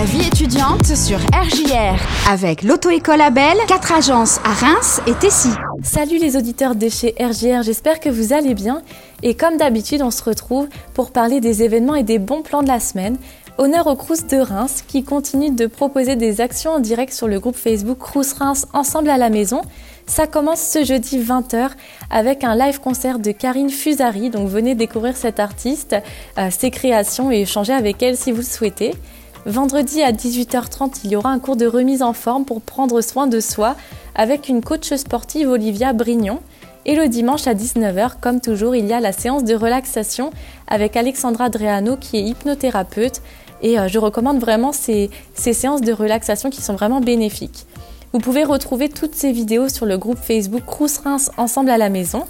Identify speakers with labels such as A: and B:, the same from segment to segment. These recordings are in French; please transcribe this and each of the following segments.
A: La vie étudiante sur RJR avec l'auto-école Abel, quatre agences à Reims et Tessy.
B: Salut les auditeurs de chez RJR, j'espère que vous allez bien. Et comme d'habitude, on se retrouve pour parler des événements et des bons plans de la semaine. Honneur au Crous de Reims qui continue de proposer des actions en direct sur le groupe Facebook Crous Reims Ensemble à la maison. Ça commence ce jeudi 20h avec un live concert de Karine Fusari. Donc venez découvrir cette artiste, euh, ses créations et échanger avec elle si vous le souhaitez. Vendredi à 18h30, il y aura un cours de remise en forme pour prendre soin de soi avec une coach sportive Olivia Brignon. Et le dimanche à 19h, comme toujours, il y a la séance de relaxation avec Alexandra Dreano qui est hypnothérapeute. Et euh, je recommande vraiment ces, ces séances de relaxation qui sont vraiment bénéfiques. Vous pouvez retrouver toutes ces vidéos sur le groupe Facebook Crous Reims Ensemble à la maison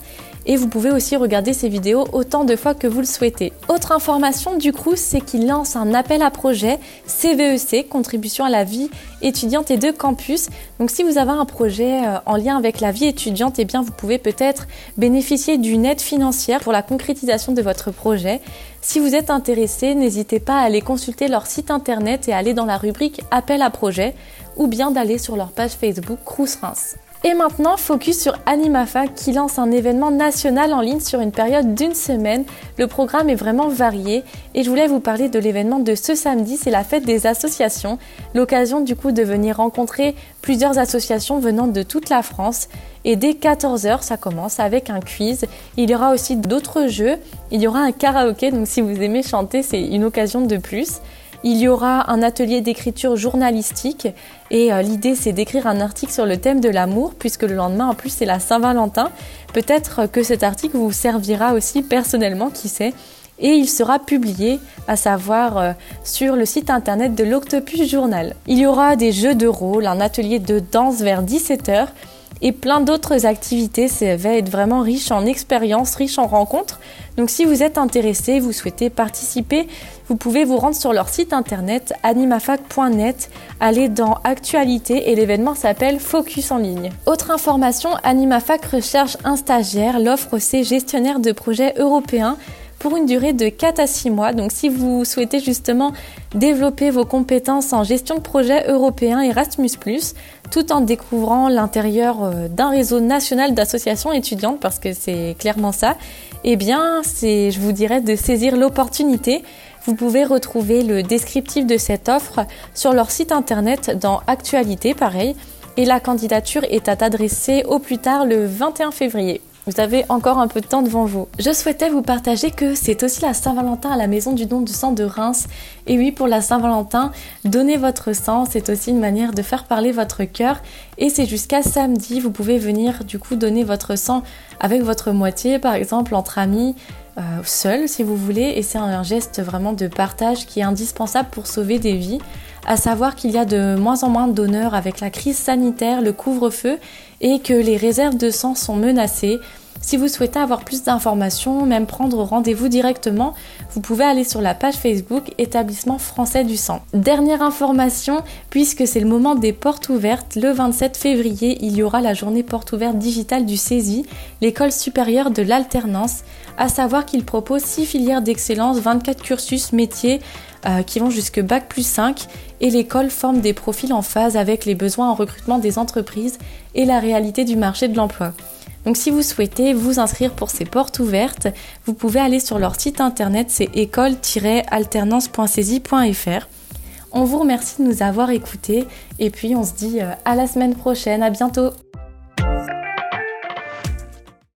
B: et vous pouvez aussi regarder ces vidéos autant de fois que vous le souhaitez. Autre information du Crous, c'est qu'il lance un appel à projet CVEC, e contribution à la vie étudiante et de campus. Donc si vous avez un projet euh, en lien avec la vie étudiante, eh vous pouvez peut-être bénéficier d'une aide financière pour la concrétisation de votre projet. Si vous êtes intéressé, n'hésitez pas à aller consulter leur site internet et aller dans la rubrique appel à projet ou bien d'aller sur leur page Facebook Crous Reims. Et maintenant, focus sur Animafa qui lance un événement national en ligne sur une période d'une semaine. Le programme est vraiment varié et je voulais vous parler de l'événement de ce samedi, c'est la fête des associations. L'occasion du coup de venir rencontrer plusieurs associations venant de toute la France. Et dès 14h, ça commence avec un quiz. Il y aura aussi d'autres jeux. Il y aura un karaoké, donc si vous aimez chanter, c'est une occasion de plus. Il y aura un atelier d'écriture journalistique et euh, l'idée c'est d'écrire un article sur le thème de l'amour puisque le lendemain en plus c'est la Saint-Valentin. Peut-être que cet article vous servira aussi personnellement, qui sait. Et il sera publié, à savoir euh, sur le site internet de l'Octopus Journal. Il y aura des jeux de rôle, un atelier de danse vers 17h et plein d'autres activités. Ça va être vraiment riche en expériences, riche en rencontres. Donc si vous êtes intéressé, vous souhaitez participer, vous pouvez vous rendre sur leur site internet animafac.net, aller dans Actualité et l'événement s'appelle Focus en ligne. Autre information, Animafac recherche un stagiaire. L'offre c'est gestionnaire de projets européens pour une durée de 4 à 6 mois. Donc si vous souhaitez justement développer vos compétences en gestion de projets européens Erasmus ⁇ tout en découvrant l'intérieur euh, d'un réseau national d'associations étudiantes, parce que c'est clairement ça, eh bien c'est, je vous dirais, de saisir l'opportunité. Vous pouvez retrouver le descriptif de cette offre sur leur site internet dans Actualité, pareil, et la candidature est à adresser au plus tard le 21 février. Vous avez encore un peu de temps devant vous. Je souhaitais vous partager que c'est aussi la Saint-Valentin à la Maison du Don du Sang de Reims. Et oui, pour la Saint-Valentin, donner votre sang, c'est aussi une manière de faire parler votre cœur. Et c'est jusqu'à samedi, vous pouvez venir du coup donner votre sang avec votre moitié, par exemple entre amis, euh, seul si vous voulez. Et c'est un geste vraiment de partage qui est indispensable pour sauver des vies à savoir qu'il y a de moins en moins de donneurs avec la crise sanitaire, le couvre-feu et que les réserves de sang sont menacées. Si vous souhaitez avoir plus d'informations, même prendre rendez-vous directement, vous pouvez aller sur la page Facebook Établissement français du sang. Dernière information, puisque c'est le moment des portes ouvertes, le 27 février, il y aura la journée porte ouverte digitale du CESI, l'école supérieure de l'alternance, à savoir qu'il propose 6 filières d'excellence, 24 cursus métiers euh, qui vont jusque Bac plus 5 et l'école forme des profils en phase avec les besoins en recrutement des entreprises et la réalité du marché de l'emploi. Donc si vous souhaitez vous inscrire pour ces portes ouvertes, vous pouvez aller sur leur site internet, c'est école-alternance.saisie.fr. On vous remercie de nous avoir écoutés et puis on se dit euh, à la semaine prochaine, à bientôt